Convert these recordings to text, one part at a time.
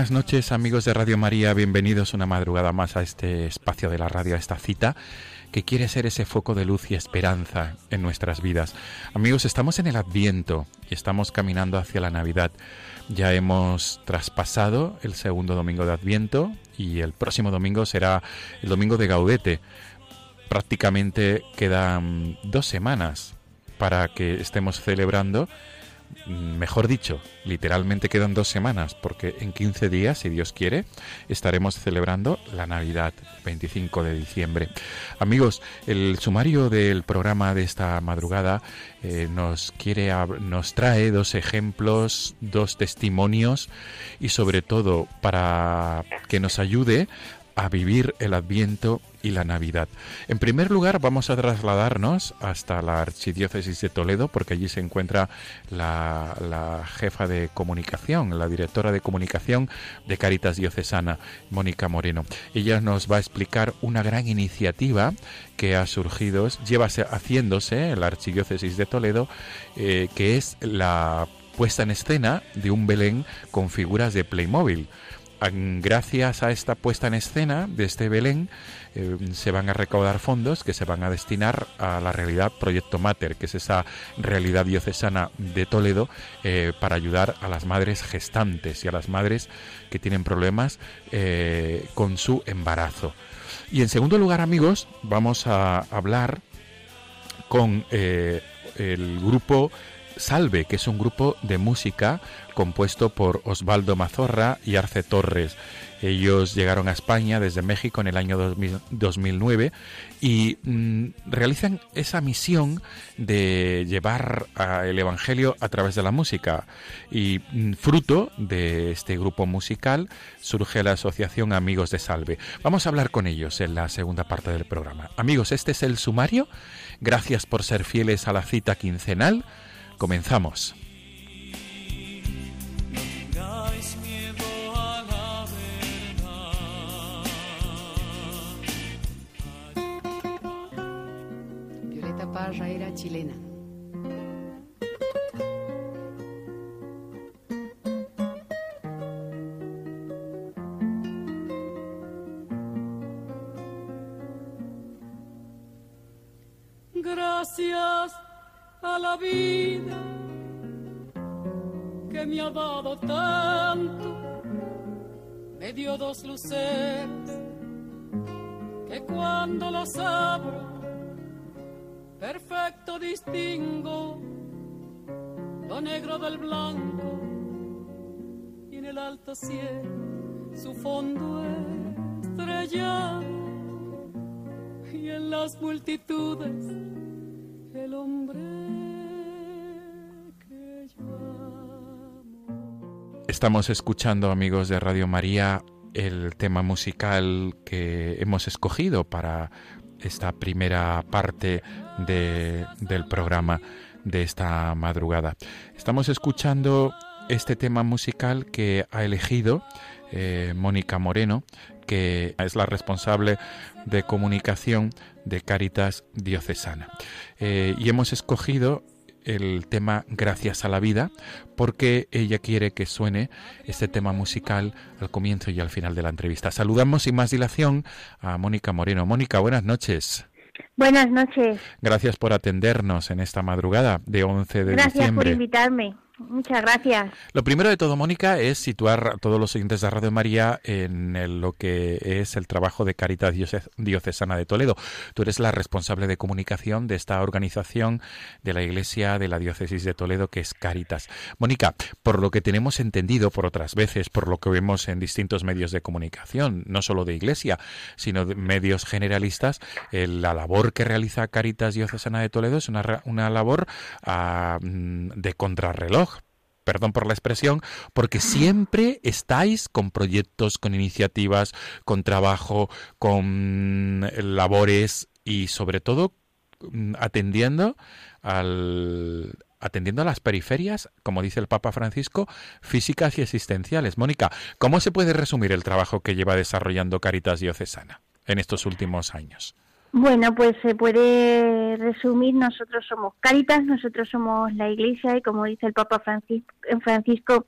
Buenas noches amigos de Radio María, bienvenidos una madrugada más a este espacio de la radio, a esta cita que quiere ser ese foco de luz y esperanza en nuestras vidas. Amigos, estamos en el Adviento y estamos caminando hacia la Navidad. Ya hemos traspasado el segundo domingo de Adviento y el próximo domingo será el domingo de Gaudete. Prácticamente quedan dos semanas para que estemos celebrando mejor dicho, literalmente quedan dos semanas, porque en 15 días, si Dios quiere, estaremos celebrando la Navidad, 25 de diciembre. Amigos, el sumario del programa de esta madrugada eh, nos quiere nos trae dos ejemplos, dos testimonios y sobre todo para que nos ayude a vivir el Adviento y la Navidad. En primer lugar, vamos a trasladarnos hasta la Archidiócesis de Toledo, porque allí se encuentra la, jefa de comunicación, la directora de comunicación de Caritas Diocesana, Mónica Moreno. Ella nos va a explicar una gran iniciativa que ha surgido, lleva haciéndose en la Archidiócesis de Toledo, eh, que es la puesta en escena de un Belén con figuras de Playmobil gracias a esta puesta en escena de este Belén, eh, se van a recaudar fondos que se van a destinar a la realidad Proyecto Mater, que es esa realidad diocesana de Toledo, eh, para ayudar a las madres gestantes y a las madres que tienen problemas eh, con su embarazo. Y en segundo lugar, amigos, vamos a hablar con el grupo Salve, que es un grupo de música compuesto por Osvaldo Mazorra y Arce Torres. Ellos llegaron a España desde México en el año 2009 y mm, realizan esa misión de llevar el Evangelio a través de la música. Y mm, fruto de este grupo musical surge la asociación Amigos de Salve. Vamos a hablar con ellos en la segunda parte del programa. Amigos, este es el sumario. Gracias por ser fieles a la cita quincenal. Comenzamos. Chilena. Gracias a la vida que me ha dado tanto, me dio dos luceros que cuando las abro, distingo lo negro del blanco y en el alto cielo su fondo estrellado y en las multitudes el hombre que yo amo. Estamos escuchando, amigos de Radio María, el tema musical que hemos escogido para esta primera parte de, del programa de esta madrugada. Estamos escuchando este tema musical que ha elegido eh, Mónica Moreno, que es la responsable de comunicación de Caritas Diocesana. Eh, y hemos escogido el tema Gracias a la vida porque ella quiere que suene este tema musical al comienzo y al final de la entrevista. Saludamos sin más dilación a Mónica Moreno. Mónica, buenas noches. Buenas noches. Gracias por atendernos en esta madrugada de 11 de Gracias diciembre. por invitarme. Muchas gracias. Lo primero de todo, Mónica, es situar a todos los oyentes de Radio María en lo que es el trabajo de Caritas Dioces- Diocesana de Toledo. Tú eres la responsable de comunicación de esta organización de la Iglesia de la Diócesis de Toledo, que es Caritas. Mónica, por lo que tenemos entendido por otras veces, por lo que vemos en distintos medios de comunicación, no solo de Iglesia, sino de medios generalistas, la labor que realiza Caritas Diocesana de Toledo es una, una labor ah, mm, de contrarreloj perdón por la expresión, porque siempre estáis con proyectos, con iniciativas, con trabajo, con labores y sobre todo mm, atendiendo al atendiendo a las periferias, como dice el Papa Francisco, físicas y existenciales. Mónica, ¿cómo se puede resumir el trabajo que lleva desarrollando Caritas Diocesana en estos últimos años? Bueno, pues se puede resumir, nosotros somos Cáritas, nosotros somos la Iglesia y como dice el Papa Francisco, Francisco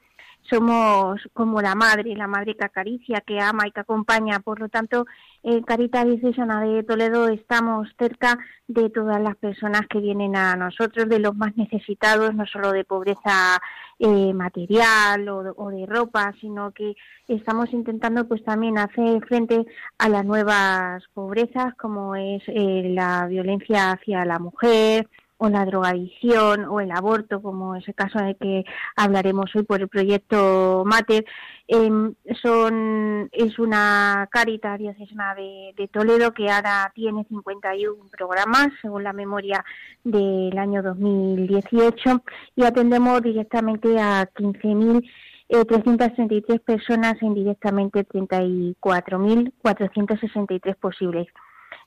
somos como la madre, la madre que acaricia, que ama y que acompaña. Por lo tanto, en Caritas Diocesana de Toledo estamos cerca de todas las personas que vienen a nosotros, de los más necesitados, no solo de pobreza eh, material o, de- ropa, sino que estamos intentando pues también hacer frente a las nuevas pobrezas, como es eh, la violencia hacia la mujer, o la drogadicción o el aborto, como es el caso en el que hablaremos hoy por el proyecto Mater, em, son, es una Caritas diocesana de, de Toledo que ahora tiene 51 programas, según la memoria del año 2018, y atendemos directamente a 15.000 eh, 333 personas e indirectamente 34.463 posibles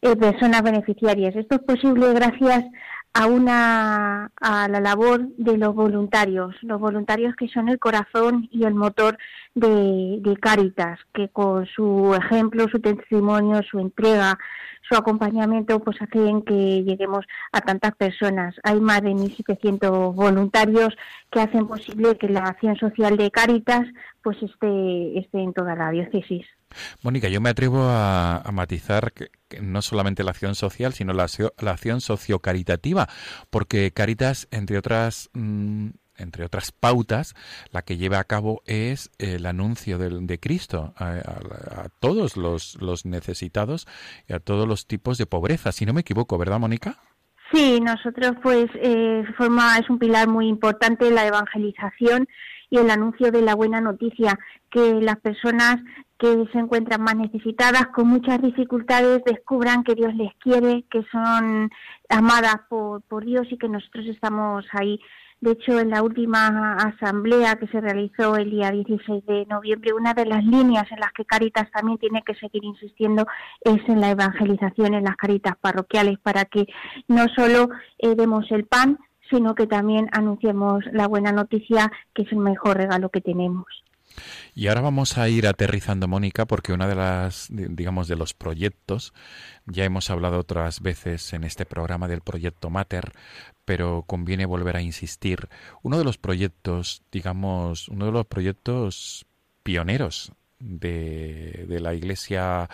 eh, personas beneficiarias. Esto es posible gracias a una a la labor de los voluntarios, los voluntarios que son el corazón y el motor de, de Cáritas, que con su ejemplo, su testimonio, su entrega, su acompañamiento, pues hacen que lleguemos a tantas personas. Hay más de 1.700 voluntarios que hacen posible que la acción social de Cáritas pues esté, esté en toda la diócesis. Mónica, yo me atrevo a, matizar que, no solamente la acción social, sino la, la acción sociocaritativa, porque Caritas, entre otras, mm, entre otras pautas, la que lleva a cabo es el anuncio del- de, Cristo a, a- a todos los, los necesitados y a todos los tipos de pobreza, si no me equivoco, ¿verdad, Mónica? Sí, nosotros pues eh, forma es un pilar muy importante la evangelización y el anuncio de la buena noticia que las personas que se encuentran más necesitadas con muchas dificultades descubran que Dios les quiere, que son amadas por, por Dios y que nosotros estamos ahí. De hecho, en la última asamblea que se realizó el día 16 de noviembre, una de las líneas en las que Caritas también tiene que seguir insistiendo es en la evangelización en las caritas parroquiales para que no solo eh, demos el pan, sino que también anunciemos la buena noticia, que es el mejor regalo que tenemos. Y ahora vamos a ir aterrizando, Mónica, porque una de las, di- digamos, de los proyectos, ya hemos hablado otras veces en este programa del proyecto Mater, pero conviene volver a insistir. Uno de los proyectos, digamos, uno de los proyectos pioneros de, de la Iglesia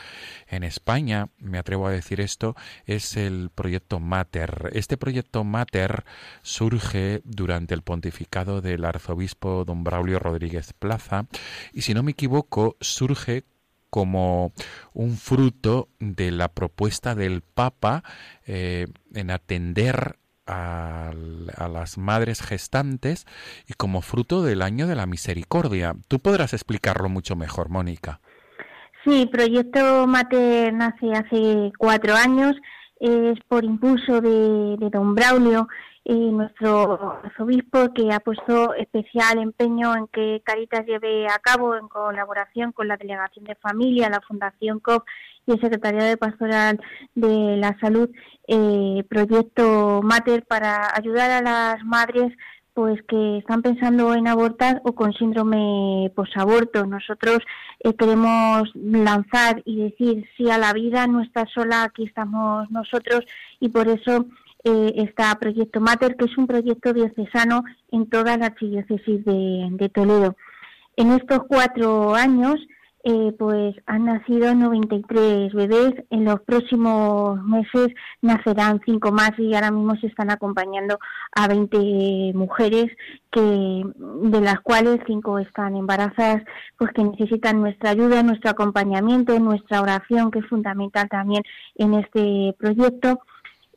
en España, me atrevo a decir esto, es el proyecto Mater. Este proyecto Mater surge durante el pontificado del arzobispo don Braulio Rodríguez Plaza y si no me equivoco surge como un fruto de la propuesta del Papa eh, en atender a, a, las madres gestantes y como fruto del año de la misericordia. Tú podrás explicarlo mucho mejor, Mónica. Sí, Proyecto Mater nace hace cuatro años, es por impulso de, don Braulio, eh, nuestro arzobispo, que ha puesto especial empeño en que Caritas lleve a cabo, en colaboración con la Delegación de Familia, la Fundación COP y el Secretariado de Pastoral de la Salud, eh, Proyecto Mater para ayudar a las madres pues que están pensando en abortar o con síndrome posaborto. Nosotros eh, queremos lanzar y decir sí a la vida, no está sola, aquí estamos nosotros y por eso eh, está Proyecto Mater, que es un proyecto diocesano en toda la archidiócesis de Toledo. En estos cuatro años eh, pues han nacido 93 bebés. En los próximos meses nacerán cinco más y ahora mismo se están acompañando a 20 mujeres que de las cuales cinco están embarazadas, pues que necesitan nuestra ayuda, nuestro acompañamiento, nuestra oración, que es fundamental también en este proyecto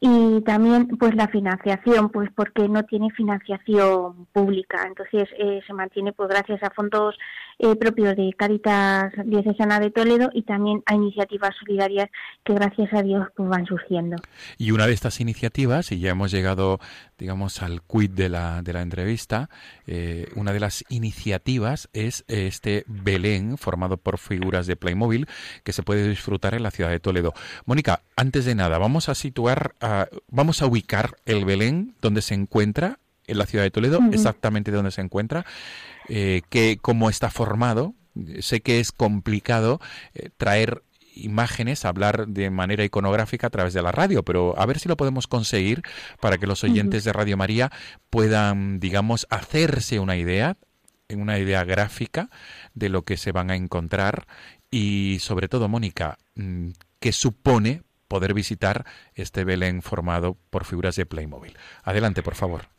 y también pues la financiación pues porque no tiene financiación pública entonces eh, se mantiene pues gracias a fondos eh, propios de Caritas Diocesana de Toledo y también a iniciativas solidarias que gracias a Dios pues van surgiendo. Y una de estas iniciativas y ya hemos llegado digamos al quid de la, de la entrevista eh, una de las iniciativas es este Belén formado por figuras de Playmobil que se puede disfrutar en la ciudad de Toledo. Mónica antes de nada vamos a situar vamos a ubicar el Belén donde se encuentra, en la ciudad de Toledo, exactamente donde se encuentra, eh, que cómo está formado. Sé que es complicado eh, traer imágenes, hablar de manera iconográfica a través de la radio, pero a ver si lo podemos conseguir para que los oyentes de Radio María puedan, digamos, hacerse una idea, una idea gráfica de lo que se van a encontrar y sobre todo, Mónica, mm, ¿qué supone poder visitar este Belén formado por figuras de Playmobil. Adelante, por favor.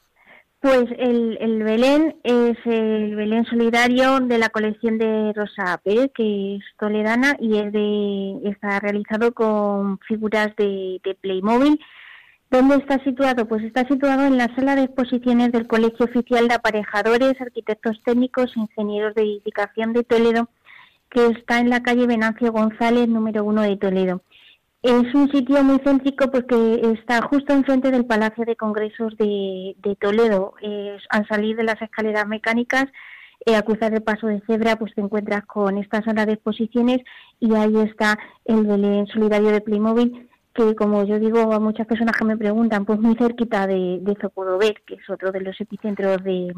Pues el, Belén es el Belén solidario de la colección de Rosa Pérez, que es toledana y es de, está realizado con figuras de, Playmobil. ¿Dónde está situado? Pues está situado en la sala de exposiciones del Colegio Oficial de Aparejadores, Arquitectos Técnicos e Ingenieros de Edificación de Toledo, que está en la calle Venancio González, número uno de Toledo. Es un sitio muy céntrico porque está justo enfrente del Palacio de Congresos de, Toledo. al salir de las escaleras mecánicas, eh, a cruzar el paso de cebra, pues te encuentras con esta sala de exposiciones y ahí está el Belén Solidario de Playmobil que como yo digo a muchas personas que me preguntan, pues muy cerquita de, de Zocodover, que es otro de los epicentros de,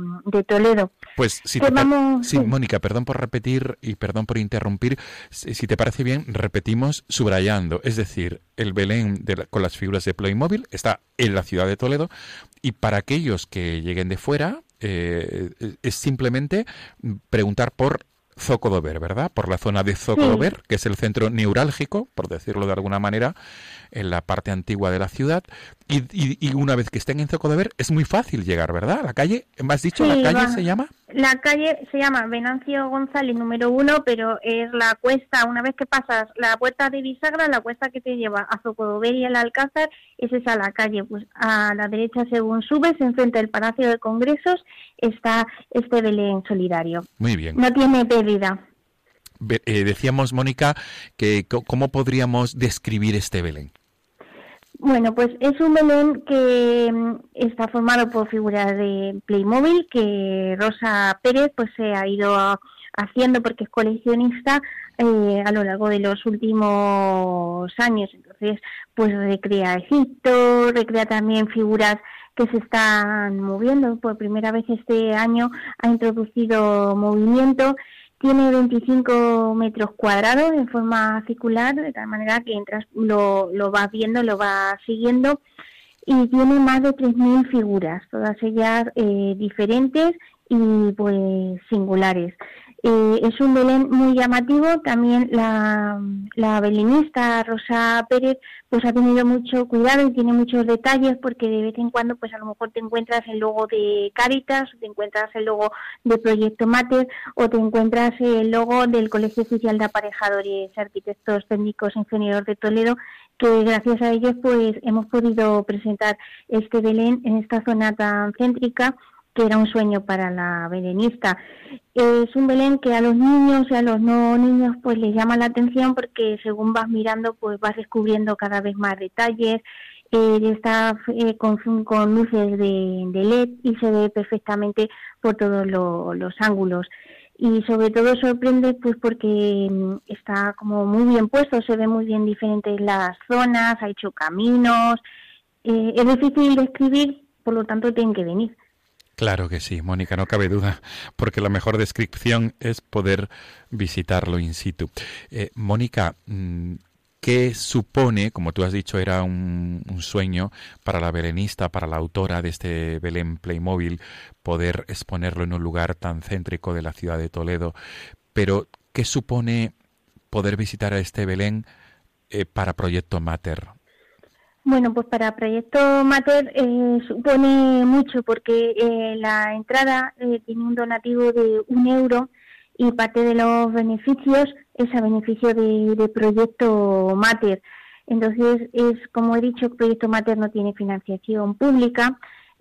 Toledo. Pues si pues sí, Mónica, perdón por repetir y perdón por interrumpir, si te parece bien, repetimos subrayando, es decir, el Belén con las figuras de Playmobil está en la ciudad de Toledo y para aquellos que lleguen de fuera, eh, es simplemente preguntar por Zocodover, ¿verdad? Por la zona de Zocodover, que es el centro neurálgico, por decirlo de alguna manera, en la parte antigua de la ciudad. Y, y, una vez que estén en Zocodover, es muy fácil llegar, ¿verdad? La calle, ¿me has dicho la calle se llama? La calle se llama Venancio González número uno, pero es la cuesta, una vez que pasas la puerta de bisagra, la cuesta que te lleva a Zocodover y el Alcázar, es esa la calle. Pues a la derecha, según subes, enfrente del Palacio de Congresos, está este Belén solidario. Muy bien. No tiene pérdida. Eh, decíamos, Mónica, que cómo podríamos describir este Belén. Bueno, pues es un Belén que mm, está formado por figuras de Playmobil que Rosa Pérez pues se ha ido haciendo porque es coleccionista eh, a lo largo de los últimos años. Entonces, pues recrea Egipto, recrea también figuras que se están moviendo. Por primera vez este año ha introducido movimiento tiene 25 metros cuadrados en forma circular, de tal manera que entras, lo, lo vas viendo, lo vas siguiendo, y tiene más de 3.000 figuras, todas ellas eh, diferentes y pues singulares. Eh, es un Belén muy llamativo. También la, la belenista Rosa Pérez pues ha tenido mucho cuidado y tiene muchos detalles porque de vez en cuando pues a lo mejor te encuentras el logo de Caritas, te encuentras el logo de Proyecto Mater o te encuentras el logo del Colegio Oficial de Aparejadores, Arquitectos Técnicos Ingenieros de Toledo que gracias a ellos pues hemos podido presentar este Belén en esta zona tan céntrica que era un sueño para la belenista. Es un Belén que a los niños y a los no niños pues les llama la atención porque según vas mirando pues vas descubriendo cada vez más detalles, eh, está eh, con, con, luces de, LED y se ve perfectamente por todos los ángulos y sobre todo sorprende pues porque mm, está como muy bien puesto, se ve muy bien diferentes las zonas, ha hecho caminos, eh, es difícil de por lo tanto tienen que venir. Claro que sí, Mónica, no cabe duda, porque la mejor descripción es poder visitarlo in situ. Eh, Mónica, mm, ¿qué supone, como tú has dicho, era un, sueño para la belenista, para la autora de este Belén Playmobil, poder exponerlo en un lugar tan céntrico de la ciudad de Toledo? Pero, ¿qué supone poder visitar a este Belén eh, para Proyecto Mater? Bueno, pues para Proyecto Mater eh, supone mucho porque eh, la entrada eh, tiene un donativo de un euro y parte de los beneficios es a beneficio de, de Proyecto Mater. Entonces, es como he dicho, Proyecto Mater no tiene financiación pública,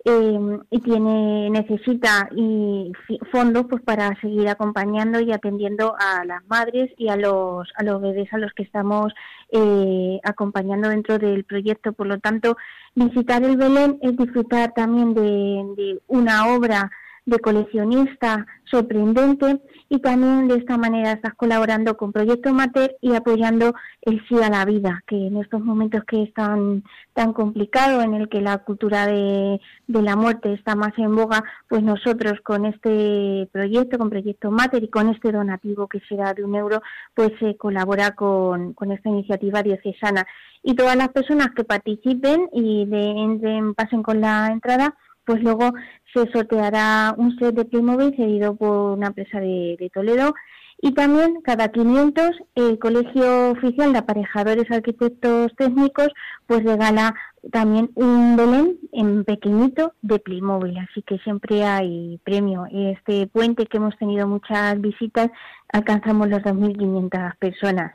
eh, y tiene necesita y fondos pues para seguir acompañando y atendiendo a las madres y a los a los bebés a los que estamos eh, acompañando dentro del proyecto. Por lo tanto visitar el Belén es disfrutar también de una obra de coleccionista sorprendente y también de esta manera estás colaborando con Proyecto Mater y apoyando el sí a la vida, que en estos momentos que es tan, tan complicado, en el que la cultura de, la muerte está más en boga, pues nosotros con este proyecto, con Proyecto Mater y con este donativo que será de un euro, pues se colabora con, con esta iniciativa diocesana. Y todas las personas que participen y de, pasen con la entrada, pues luego se sorteará un set de Playmobil cedido por una empresa de, Toledo y también cada 500 el Colegio Oficial de Aparejadores Arquitectos Técnicos pues regala también un Belén en pequeñito de Playmobil, así que siempre hay premio. Este puente que hemos tenido muchas visitas alcanzamos los 2.500 personas.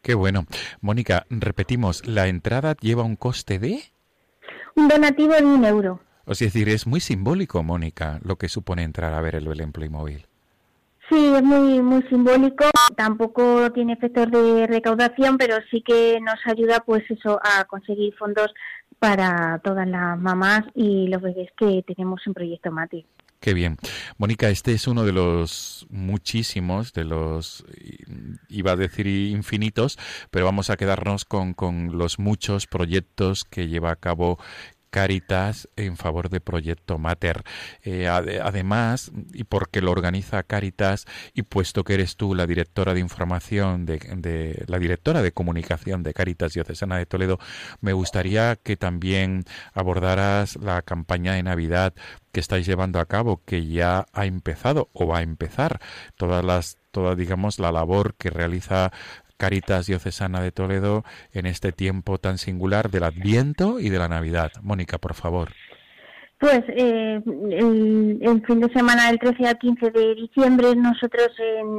Qué bueno. Mónica, repetimos, ¿la entrada lleva un coste de? Un donativo de un euro. Es decir, es muy simbólico, Mónica, lo que supone entrar a ver el Belén Playmobil. Sí, es muy muy simbólico. Tampoco tiene efectos de recaudación, pero sí que nos ayuda, pues eso, a conseguir fondos para todas las mamás y los bebés que tenemos en Proyecto Mati. Qué bien. Mónica, este es uno de los muchísimos, de los, iba a decir infinitos, pero vamos a quedarnos con, con los muchos proyectos que lleva a cabo Caritas en favor de Proyecto Mater. Eh, además, y porque lo organiza Caritas, y puesto que eres tú la directora de información, de, la directora de comunicación de Caritas Diocesana de Toledo, me gustaría que también abordaras la campaña de Navidad que estáis llevando a cabo, que ya ha empezado o va a empezar. Todas las toda digamos la labor que realiza Caritas Diocesana de Toledo en este tiempo tan singular del Adviento y de la Navidad. Mónica, por favor. Pues eh, el, fin de semana del 13 al 15 de diciembre nosotros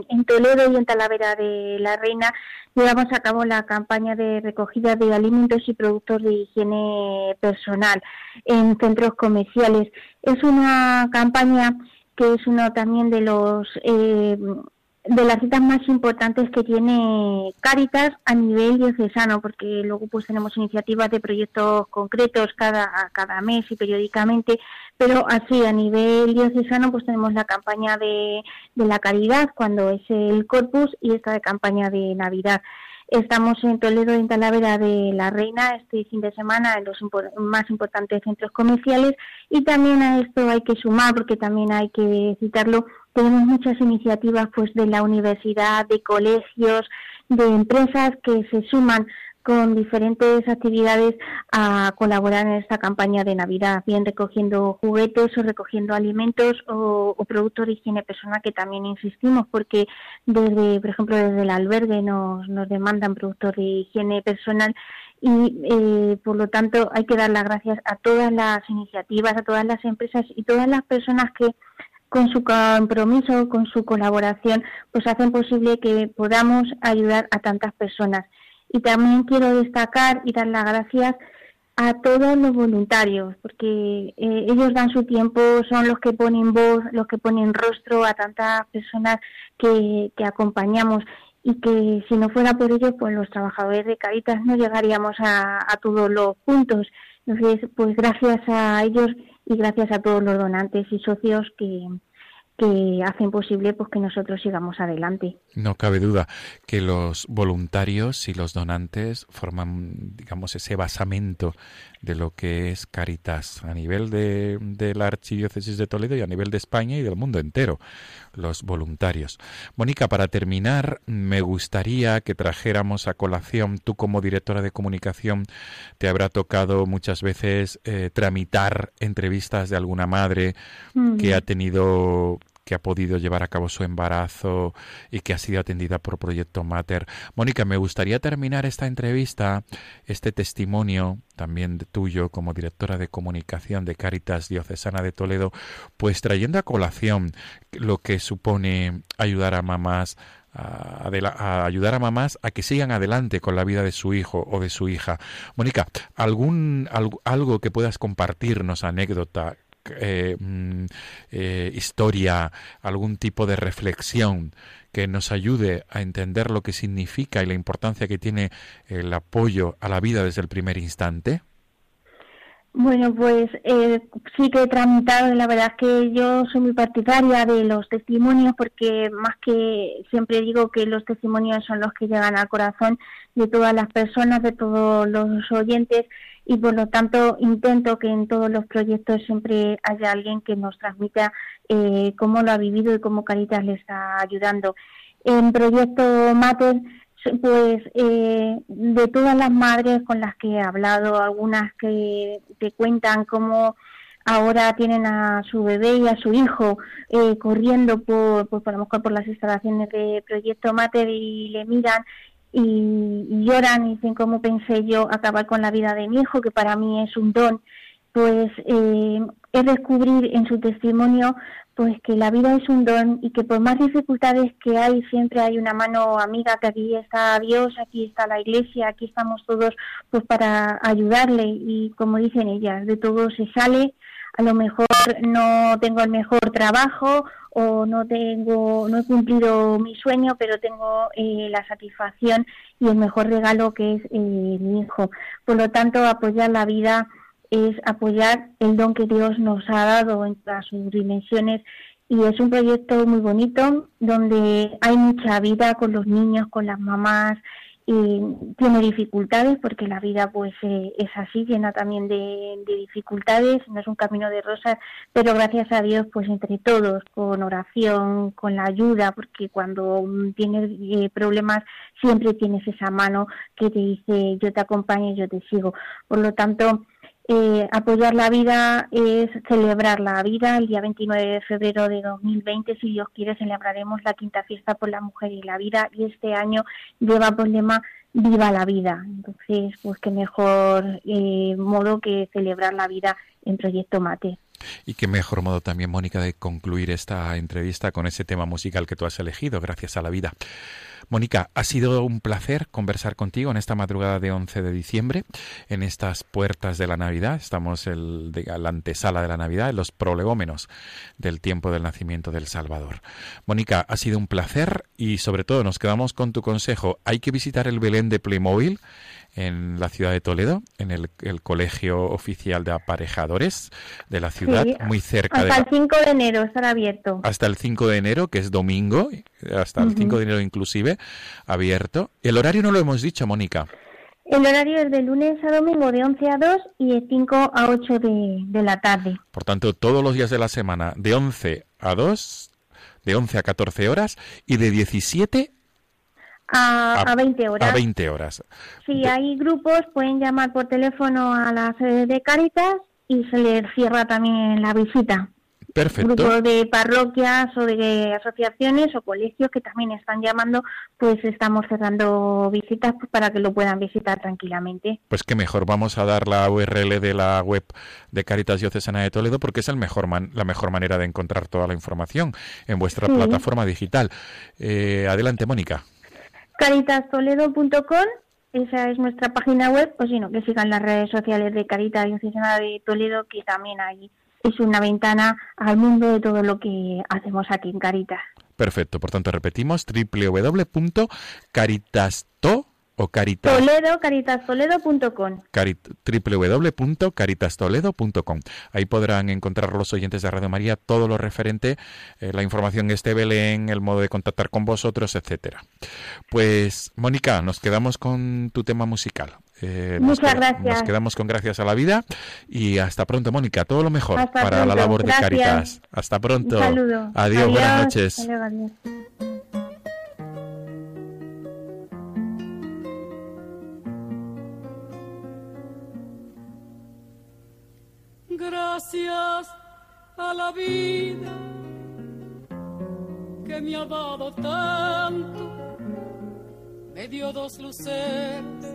en, Toledo y en Talavera de la Reina llevamos a cabo la campaña de recogida de alimentos y productos de higiene personal en centros comerciales. Es una campaña que es uno también de los eh, de las citas más importantes que tiene Cáritas a nivel diocesano, porque luego pues tenemos iniciativas de proyectos concretos cada, cada mes y periódicamente, pero así a nivel diocesano pues tenemos la campaña de, de la caridad cuando es el Corpus y esta de campaña de Navidad. Estamos en Toledo, en Talavera de la Reina, este fin de semana en los más importantes centros comerciales. Y también a esto hay que sumar, porque también hay que citarlo, tenemos muchas iniciativas pues de la universidad, de colegios, de empresas que se suman con diferentes actividades a colaborar en esta campaña de Navidad, bien recogiendo juguetes o recogiendo alimentos o, productos de higiene personal que también insistimos porque desde, por ejemplo, desde el albergue nos, nos demandan productos de higiene personal y eh, por lo tanto hay que dar las gracias a todas las iniciativas, a todas las empresas y todas las personas que con su compromiso, con su colaboración, pues hacen posible que podamos ayudar a tantas personas. Y también quiero destacar y dar las gracias a todos los voluntarios, porque eh, ellos dan su tiempo, son los que ponen voz, los que ponen rostro a tantas personas que, que acompañamos y que si no fuera por ellos, pues los trabajadores de Caritas no llegaríamos a, a todos los puntos. Entonces, pues gracias a ellos y gracias a todos los donantes y socios que, que hacen posible pues que nosotros sigamos adelante. No cabe duda que los voluntarios y los donantes forman, digamos, ese basamento de lo que es Caritas a nivel de, de, la Archidiócesis de Toledo y a nivel de España y del mundo entero, los voluntarios. Mónica, para terminar, me gustaría que trajéramos a colación, tú como directora de comunicación, te habrá tocado muchas veces eh, tramitar entrevistas de alguna madre Mm. que ha tenido que ha podido llevar a cabo su embarazo y que ha sido atendida por Proyecto Mater. Mónica, me gustaría terminar esta entrevista, este testimonio también de tuyo como directora de comunicación de Cáritas Diocesana de Toledo, pues trayendo a colación lo que supone ayudar a mamás a, ayudar a mamás a que sigan adelante con la vida de su hijo o de su hija. Mónica, algún algo que puedas compartirnos, anécdota, eh, mm, eh, historia, algún tipo de reflexión que nos ayude a entender lo que significa y la importancia que tiene el apoyo a la vida desde el primer instante? Bueno, pues eh, sí que he tramitado, la verdad es que yo soy muy partidaria de los testimonios porque más que siempre digo que los testimonios son los que llegan al corazón de todas las personas, de todos los oyentes y por lo tanto intento que en todos los proyectos siempre haya alguien que nos transmita eh, cómo lo ha vivido y cómo Caritas le está ayudando. En Proyecto Mater pues eh, de todas las madres con las que he hablado, algunas que te cuentan cómo ahora tienen a su bebé y a su hijo eh, corriendo por, pues, por, lo mejor por las instalaciones de Proyecto Mater y le miran y, lloran y dicen cómo pensé yo acabar con la vida de mi hijo, que para mí es un don. Pues eh, es descubrir en su testimonio pues que la vida es un don y que por más dificultades que hay, siempre hay una mano amiga, que aquí está Dios, aquí está la iglesia, aquí estamos todos pues para ayudarle y como dicen ellas, de todo se sale, a lo mejor no tengo el mejor trabajo o no tengo, no he cumplido mi sueño, pero tengo eh, la satisfacción y el mejor regalo que es eh, mi hijo. Por lo tanto, apoyar la vida es apoyar el don que Dios nos ha dado en todas sus dimensiones y es un proyecto muy bonito donde hay mucha vida con los niños, con las mamás y tiene dificultades porque la vida pues eh, es así, llena también de, de, dificultades, no es un camino de rosas, pero gracias a Dios pues entre todos, con oración, con la ayuda, porque cuando tienes eh, problemas siempre tienes esa mano que te dice yo te acompaño yo te sigo. Por lo tanto, eh, apoyar la vida es celebrar la vida. El día 29 de febrero de 2020, si Dios quiere, celebraremos la quinta fiesta por la mujer y la vida y este año lleva por lema Viva la vida. Entonces, pues qué mejor eh, modo que celebrar la vida en Proyecto Mate. Y qué mejor modo también, Mónica, de concluir esta entrevista con ese tema musical que tú has elegido, gracias a la vida. Mónica, ha sido un placer conversar contigo en esta madrugada de 11 de diciembre, en estas puertas de la Navidad. Estamos en la antesala de la Navidad, en los prolegómenos del tiempo del nacimiento del Salvador. Mónica, ha sido un placer y sobre todo nos quedamos con tu consejo. Hay que visitar el Belén de Playmobil en la ciudad de Toledo, en el, el, colegio oficial de aparejadores de la ciudad, sí, muy cerca hasta de... el 5 de enero estará abierto. Hasta el 5 de enero, que es domingo, hasta el uh -huh. 5 de enero inclusive, abierto. El horario no lo hemos dicho, Mónica. El horario es de lunes a domingo de 11 a 2 y de 5 a 8 de, de la tarde. Por tanto, todos los días de la semana, de 11 a 2, de 11 a 14 horas y de 17 a, a, 20 horas. A 20 horas. Si de... hay grupos, pueden llamar por teléfono a la sede de Caritas y se les cierra también la visita. Perfecto. Grupos de parroquias o de asociaciones o colegios que también están llamando, pues estamos cerrando visitas pues, para que lo puedan visitar tranquilamente. Pues qué mejor, vamos a dar la URL de la web de Caritas Diocesana de Toledo porque es el mejor man, la mejor manera de encontrar toda la información en vuestra sí. plataforma digital. Eh, adelante, Mónica caritastoledo.com esa es nuestra página web, o si no, que sigan las redes sociales de Caritas Diocesana de Toledo, que también ahí es una ventana al mundo de todo lo que hacemos aquí en Caritas. Perfecto, por tanto repetimos www.caritasto o Caritas? Toledo, caritastoledo.com. www.caritastoledo.com. Ahí podrán encontrar los oyentes de Radio María todo lo referente, eh, la información este Belén, el modo de contactar con vosotros, etcétera. Pues, Mónica, nos quedamos con tu tema musical. Eh, Muchas gracias. Nos quedamos con gracias a la vida y hasta pronto, Mónica. Todo lo mejor para la labor de Caritas. Hasta pronto. Adiós, buenas noches. Gracias a la vida que me ha dado tanto, me dio dos luces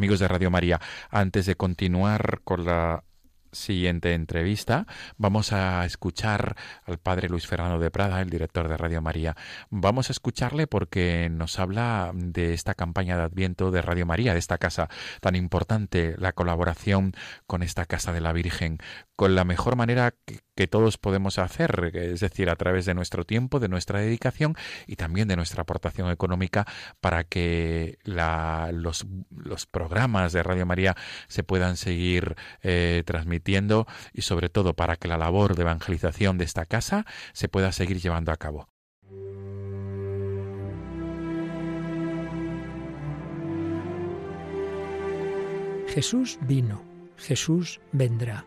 amigos de Radio María, antes de continuar con la siguiente entrevista vamos a escuchar al padre Luis Fernando de Prada, el director de Radio María. Vamos a escucharle porque nos habla de esta campaña de Adviento de Radio María, de esta casa tan importante, la colaboración con esta Casa de la Virgen, con la mejor manera que, todos podemos hacer, es decir, a través de nuestro tiempo, de nuestra dedicación y también de nuestra aportación económica para que los, programas de Radio María se puedan seguir eh, transmitiendo y sobre todo para que la labor de evangelización de esta casa se pueda seguir llevando a cabo. Jesús vino, Jesús vendrá.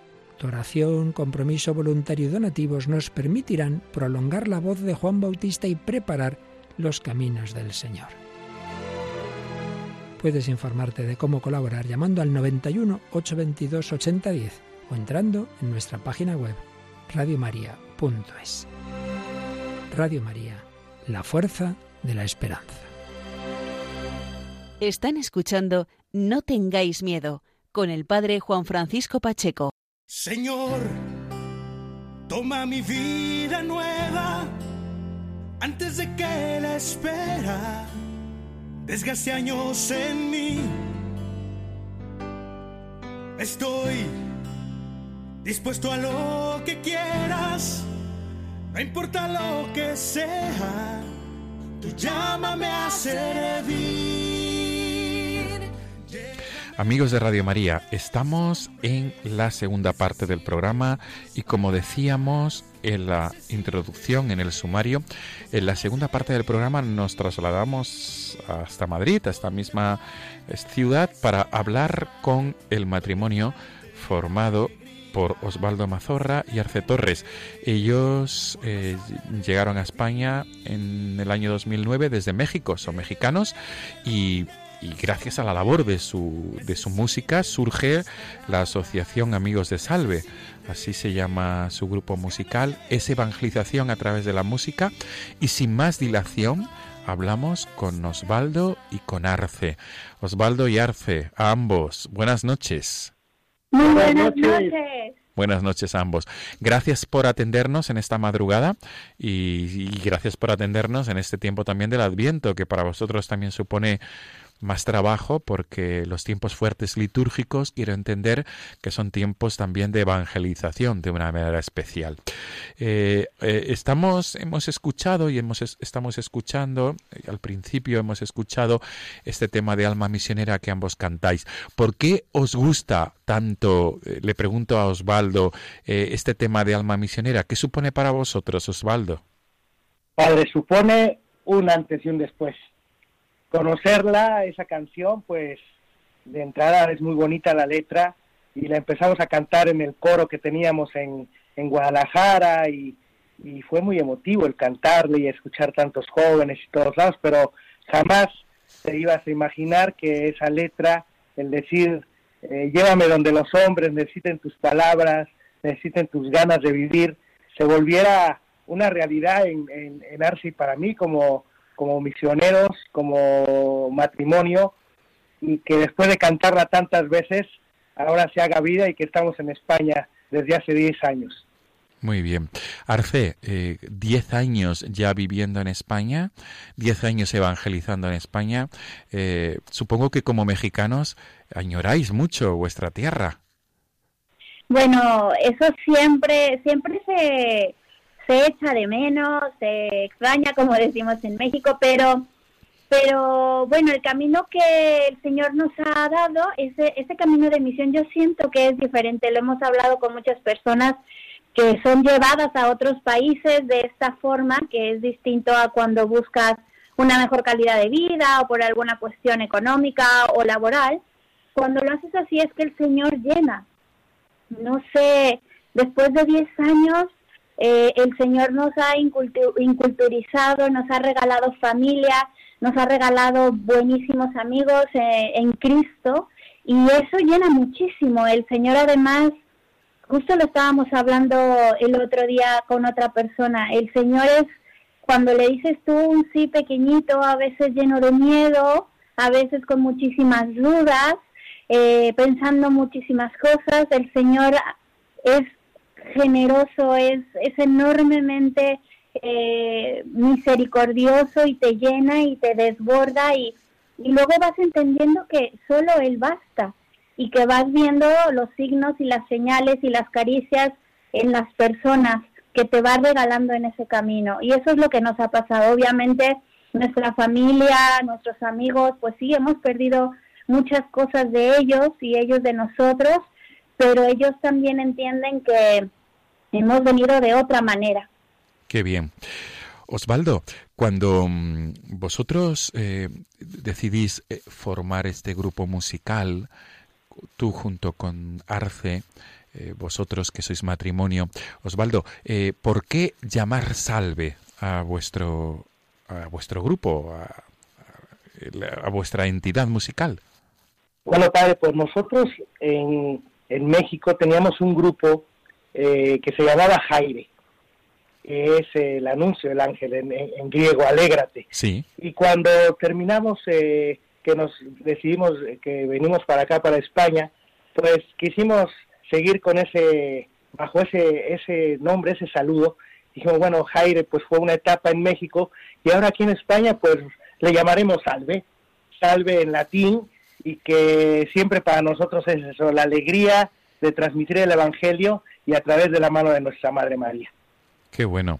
oración, compromiso voluntario y donativos nos permitirán prolongar la voz de Juan Bautista y preparar los caminos del Señor. Puedes informarte de cómo colaborar llamando al 91 822 8010 o entrando en nuestra página web radiomaria.es. Radio María, la fuerza de la esperanza. Están escuchando No tengáis miedo con el Padre Juan Francisco Pacheco. Señor, toma mi vida nueva antes de que la espera desgaste años en mí. Estoy dispuesto a lo que quieras, no importa lo que sea, tú llámame a servir. Amigos de Radio María, estamos en la segunda parte del programa y como decíamos en la introducción, en el sumario, en la segunda parte del programa nos trasladamos hasta Madrid, a esta misma ciudad, para hablar con el matrimonio formado por Osvaldo Mazorra y Arce Torres. Ellos eh, llegaron a España en el año 2009 desde México, son mexicanos y y gracias a la labor de su, de su música surge la Asociación Amigos de Salve, así se llama su grupo musical, es evangelización a través de la música y sin más dilación hablamos con Osvaldo y con Arce. Osvaldo y Arce, a ambos, buenas noches. Muy buenas noches. Buenas noches a ambos. Gracias por atendernos en esta madrugada y, y, gracias por atendernos en este tiempo también del Adviento, que para vosotros también supone más trabajo porque los tiempos fuertes litúrgicos quiero entender que son tiempos también de evangelización de una manera especial. Eh, eh, estamos, hemos escuchado y hemos, estamos escuchando, eh, al principio hemos escuchado este tema de alma misionera que ambos cantáis. ¿Por qué os gusta tanto, le pregunto a Osvaldo, este tema de alma misionera? ¿Qué supone para vosotros, Osvaldo? Padre, supone un antes y un después conocerla, esa canción, pues de entrada es muy bonita la letra y la empezamos a cantar en el coro que teníamos en, en Guadalajara y, y fue muy emotivo el cantarle y escuchar tantos jóvenes y todos lados, pero jamás te ibas a imaginar que esa letra, el decir, eh, llévame donde los hombres necesiten tus palabras, necesiten tus ganas de vivir, se volviera una realidad en, en, en Arce para mí como, como misioneros, como matrimonio, y que después de cantarla tantas veces, ahora se haga vida y que estamos en España desde hace 10 años. Muy bien. Arce, eh, diez años ya viviendo en España, diez años evangelizando en España. Eh, supongo que como mexicanos añoráis mucho vuestra tierra. Bueno, eso siempre, siempre se, se echa de menos, se extraña, como decimos en México, pero pero bueno, el camino que el Señor nos ha dado, ese, ese camino de misión, yo siento que es diferente. Lo hemos hablado con muchas personas que son llevadas a otros países de esta forma, que es distinto a cuando buscas una mejor calidad de vida o por alguna cuestión económica o laboral. Cuando lo haces así es que el Señor llena. No sé, después de 10 años, eh, el Señor nos ha inculturizado, nos ha regalado familia, nos ha regalado buenísimos amigos eh, en Cristo y eso llena muchísimo. El Señor además, justo lo estábamos hablando el otro día con otra persona, el Señor es cuando le dices tú un sí pequeñito, a veces lleno de miedo, a veces con muchísimas dudas, eh, pensando muchísimas cosas, el Señor es generoso, es, es enormemente eh, misericordioso y te llena y te desborda y, y luego vas entendiendo que solo Él basta y que vas viendo los signos y las señales y las caricias en las personas que te va regalando en ese camino. Y eso es lo que nos ha pasado. Obviamente nuestra familia, nuestros amigos, pues sí, hemos perdido muchas cosas de ellos y ellos de nosotros, pero ellos también entienden que hemos venido de otra manera Qué bien. Osvaldo, cuando mm, vosotros eh, decidís eh, formar este grupo musical, tú junto con Arce, eh, vosotros que sois matrimonio, Osvaldo, ¿por qué llamar salve a vuestro, a vuestro grupo, a, a, vuestra entidad musical? Bueno, padre, pues nosotros en, en México teníamos un grupo que se llamaba Jaire es el anuncio del ángel en, griego, alégrate. Sí. Y cuando terminamos, eh, que nos decidimos que venimos para acá, para España, pues quisimos seguir con ese, bajo ese, ese nombre, ese saludo. Dijimos, bueno, Jaire, pues fue una etapa en México y ahora aquí en España, pues le llamaremos Salve, Salve en latín y que siempre para nosotros es eso, la alegría de transmitir el Evangelio y a través de la mano de nuestra Madre María. Qué bueno.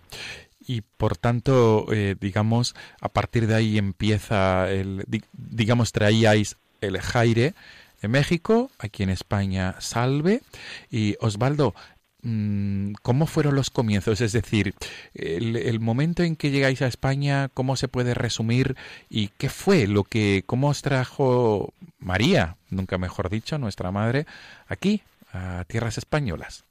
Y por tanto, eh, digamos, a partir de ahí empieza el, digamos, traíais el Jaire en México, aquí en España Salve. Y Osvaldo, mm, ¿cómo fueron los comienzos? Es decir, el, el, momento en que llegáis a España, ¿cómo se puede resumir? ¿Y qué fue lo que, cómo os trajo María, nunca mejor dicho, nuestra madre, aquí, a tierras españolas?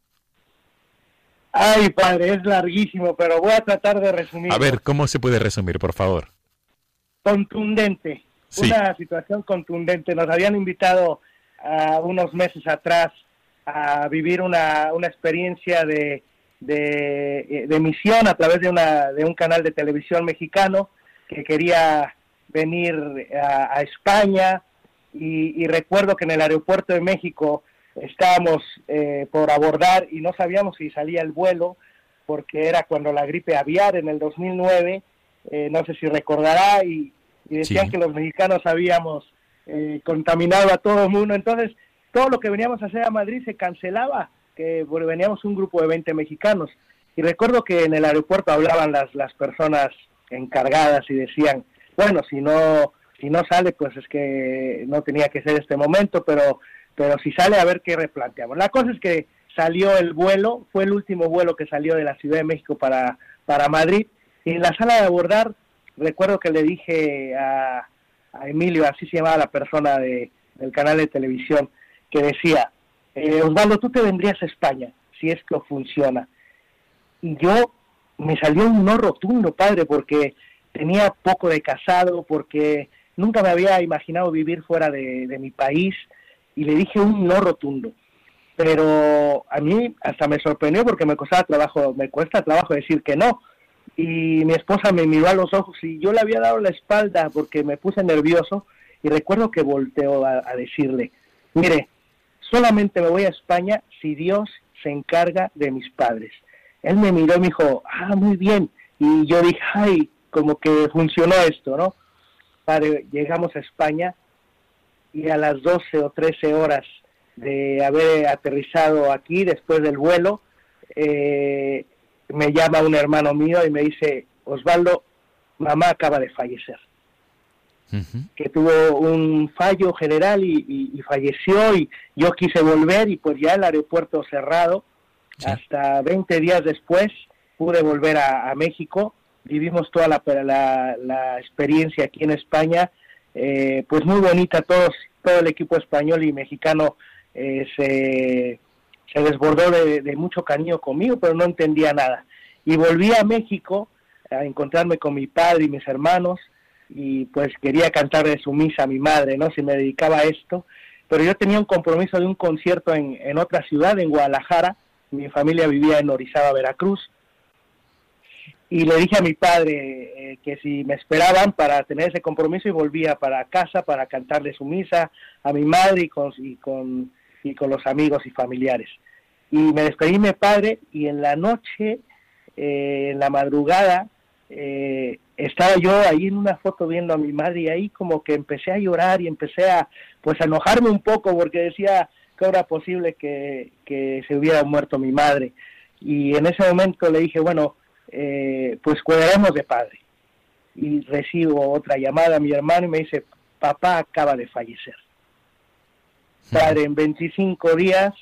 Ay, padre, es larguísimo, pero voy a tratar de resumir. A ver, ¿cómo se puede resumir, por favor? Contundente. Una situación contundente. Nos habían invitado a unos meses atrás a vivir una, una experiencia de, de, de, misión a través de, una, de un canal de televisión mexicano que quería venir a, a España y, y recuerdo que en el aeropuerto de México estábamos eh, por abordar y no sabíamos si salía el vuelo porque era cuando la gripe aviar en el 2009, eh, no sé si recordará, y, y decían Sí. que los mexicanos habíamos eh, contaminado a todo el mundo, entonces todo lo que veníamos a hacer a Madrid se cancelaba, que bueno, veníamos un grupo de 20 mexicanos, y recuerdo que en el aeropuerto hablaban las, las personas encargadas y decían, bueno, si no, si no sale, pues es que no tenía que ser este momento, pero pero si sale a ver qué replanteamos. La cosa es que salió el vuelo, fue el último vuelo que salió de la Ciudad de México para, para Madrid, y en la sala de abordar recuerdo que le dije a, Emilio, así se llamaba la persona de, del canal de televisión, que decía, eh, Osvaldo, tú te vendrías a España, si es que funciona. Y yo me salió un no rotundo, padre, porque tenía poco de casado, porque nunca me había imaginado vivir fuera de mi país, y le dije un no rotundo. Pero a mí hasta me sorprendió porque me costaba trabajo, me cuesta trabajo decir que no, y mi esposa me miró a los ojos y yo le había dado la espalda porque me puse nervioso y recuerdo que volteó a, decirle, mire, solamente me voy a España si Dios se encarga de mis padres. Él me miró y me dijo, ah, muy bien. Y yo dije, ay, como que funcionó esto, ¿no? Padre, llegamos a España y a las 12 o 13 horas de haber aterrizado aquí después del vuelo, eh, me llama un hermano mío y me dice, Osvaldo, mamá acaba de fallecer. Que tuvo un fallo general y, falleció y yo quise volver y pues ya el aeropuerto cerrado. Hasta 20 días después pude volver a, México. Vivimos toda la, la, experiencia aquí en España. Eh, pues muy bonita, todos, todo el equipo español y mexicano eh, se se desbordó de, mucho cariño conmigo, pero no entendía nada. Y volví a México a encontrarme con mi padre y mis hermanos y pues quería cantarle su misa a mi madre, ¿no? Si me dedicaba a esto. Pero yo tenía un compromiso de un concierto en, en otra ciudad, en Guadalajara. Mi familia vivía en Orizaba, Veracruz. Y le dije a mi padre eh, que si me esperaban para tener ese compromiso y volvía para casa para cantarle su misa a mi madre y con, y con y con los amigos y familiares. Y me despedí mi padre y en la noche, eh, en la madrugada, eh, estaba yo ahí en una foto viendo a mi madre y ahí como que empecé a llorar y empecé a pues a enojarme un poco porque decía que era posible que, que se hubiera muerto mi madre. Y en ese momento le dije, bueno, eh, pues cuidaremos de padre. Y recibo otra llamada a mi hermano y me dice, papá acaba de fallecer padre, en 25 días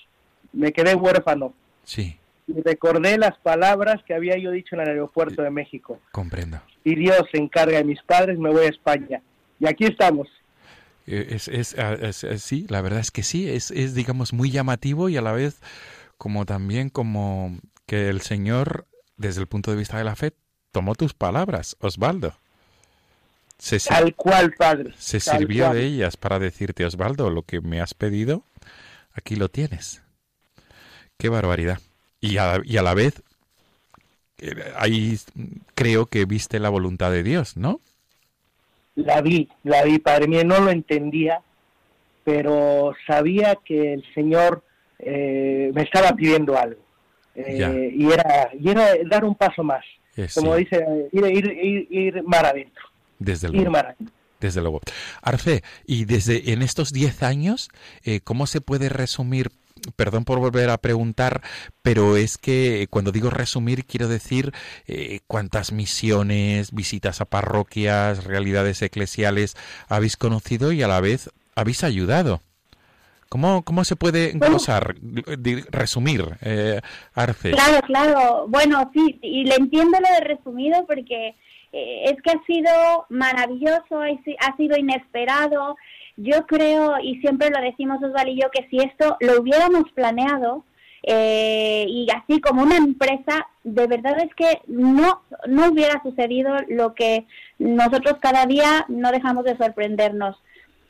me quedé huérfano. Sí. Y recordé las palabras que había yo dicho en el aeropuerto de México. Comprendo. Y Dios se encarga de mis padres, me voy a España. Y aquí estamos. Eh, ah, es, es, sí, la verdad es que sí, es, es, digamos, muy llamativo y a la vez como también como que el Señor, desde el punto de vista de la fe, tomó tus palabras, Osvaldo. Se, Tal cual, padre. Se sirvió de ellas para decirte, Osvaldo, lo que me has pedido, aquí lo tienes. Qué barbaridad. Y a, y a la vez, eh, ahí creo que viste la voluntad de Dios, ¿no? La vi, la vi, padre mío, no lo entendía, pero sabía que el Señor eh, me estaba pidiendo algo. Eh, y, era, y era dar un paso más. como dice, ir, ir, ir, ir mar adentro. Desde luego. Desde luego. Arce, y desde en estos 10 años, eh, ¿cómo se puede resumir? Perdón por volver a preguntar, pero es que cuando digo resumir quiero decir eh, cuántas misiones, visitas a parroquias, realidades eclesiales habéis conocido y a la vez habéis ayudado. ¿Cómo, cómo se puede glosar, resumir, eh, Arce? Claro, claro. Bueno, sí, y le entiendo lo de resumido porque eh, es que ha sido maravilloso, ha sido inesperado. Yo creo, y siempre lo decimos Osvaldo y yo, que si esto lo hubiéramos planeado, eh, y así como una empresa, de verdad es que no, no hubiera sucedido lo que nosotros cada día no dejamos de sorprendernos.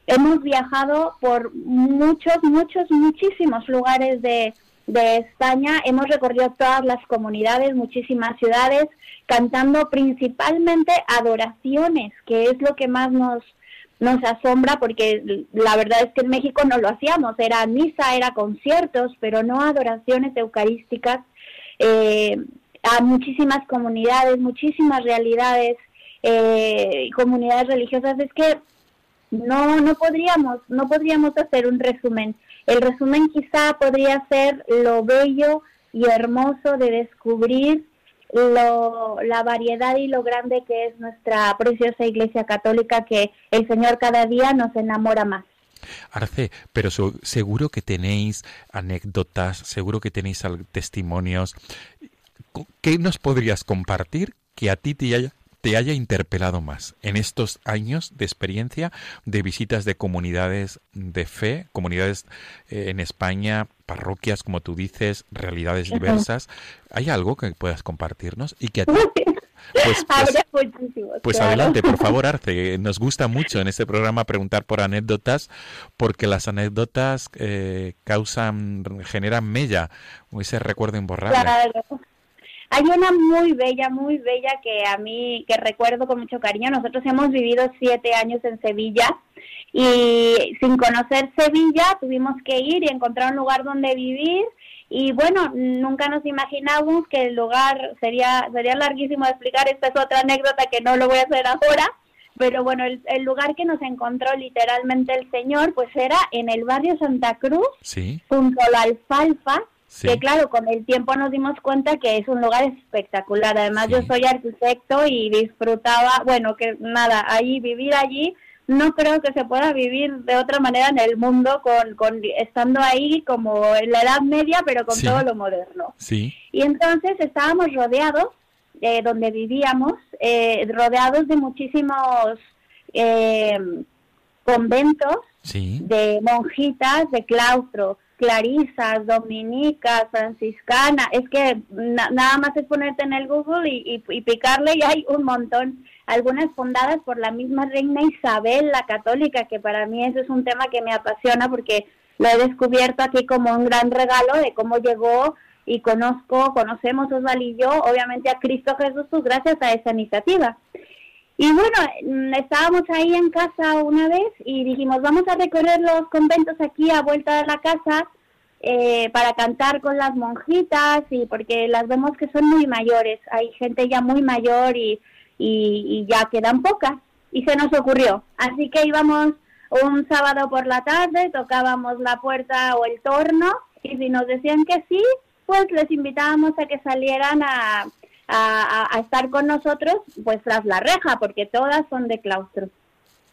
Hemos viajado por muchos, muchos, muchísimos lugares de, España. Hemos recorrido todas las comunidades, muchísimas ciudades, cantando principalmente adoraciones, que es lo que más nos, nos asombra porque la verdad es que en México no lo hacíamos, era misa, era conciertos, pero no adoraciones eucarísticas eh, a muchísimas comunidades, muchísimas realidades, eh, comunidades religiosas. Es que no, no podríamos, no podríamos hacer un resumen. El resumen quizá podría ser lo bello y hermoso de descubrir lo, la variedad y lo grande que es nuestra preciosa Iglesia Católica, que el Señor cada día nos enamora más. Arce, pero seguro que tenéis anécdotas, seguro que tenéis testimonios. ¿Qué nos podrías compartir que a ti te te haya interpelado más en estos años de experiencia de visitas de comunidades de fe, comunidades eh, en España, parroquias, como tú dices, realidades diversas. ¿Hay algo que puedas compartirnos y que a ti pues, pues, pues adelante, por favor, Arce. Nos gusta mucho en este programa preguntar por anécdotas, porque las anécdotas eh, causan, generan mella, ese recuerdo imborrable. Claro. Hay una muy bella, muy bella que a mí, que recuerdo con mucho cariño. Nosotros hemos vivido siete años en Sevilla y sin conocer Sevilla tuvimos que ir y encontrar un lugar donde vivir. Y bueno, nunca nos imaginamos que el lugar sería, sería larguísimo de explicar, esta es otra anécdota que no lo voy a hacer ahora, pero bueno, el, lugar que nos encontró literalmente el Señor, pues era en el barrio Santa Cruz, junto a la alfalfa, que claro, con el tiempo nos dimos cuenta que es un lugar espectacular. Además, yo soy arquitecto y disfrutaba, bueno, que nada, ahí, vivir allí no creo que se pueda vivir de otra manera en el mundo con, con estando ahí como en la Edad Media, pero con todo lo moderno. Sí. Y entonces estábamos rodeados, eh, donde vivíamos, eh, rodeados de muchísimos eh, conventos de monjitas de claustro, clarisas, dominicas, franciscanas. Es que nada más es ponerte en el Google y, picarle y hay un montón algunas fundadas por la misma reina Isabel, la católica, que para mí eso es un tema que me apasiona porque lo he descubierto aquí como un gran regalo de cómo llegó y conozco, conocemos Osvaldo y yo, obviamente a Cristo Jesús, pues gracias a esa iniciativa. Y bueno, mm, estábamos ahí en casa una vez y dijimos, vamos a recorrer los conventos aquí a vuelta de la casa eh, para cantar con las monjitas y porque las vemos que son muy mayores, hay gente ya muy mayor y y, ya quedan pocas. Y se nos ocurrió. Así que íbamos un sábado por la tarde, tocábamos la puerta o el torno y si nos decían que sí, pues les invitábamos a que salieran a, a, a, estar con nosotros, pues tras la reja, porque todas son de claustro.